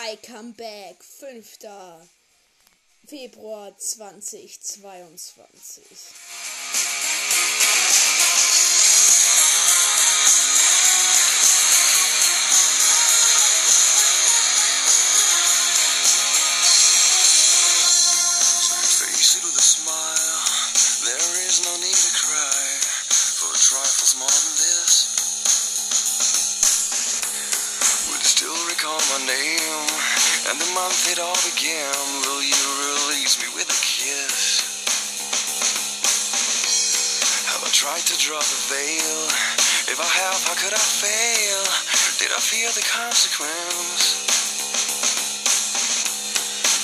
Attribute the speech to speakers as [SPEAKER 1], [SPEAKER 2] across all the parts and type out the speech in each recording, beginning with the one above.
[SPEAKER 1] I Come Back, 5. Februar 2022.
[SPEAKER 2] Face it with a smile. Recall my name and the month it all began? Will you release me with a kiss? Have I tried to draw the veil? If I have, how could I fail? Did I fear the consequence?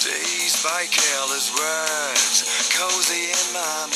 [SPEAKER 2] Dazed by careless words, cozy in my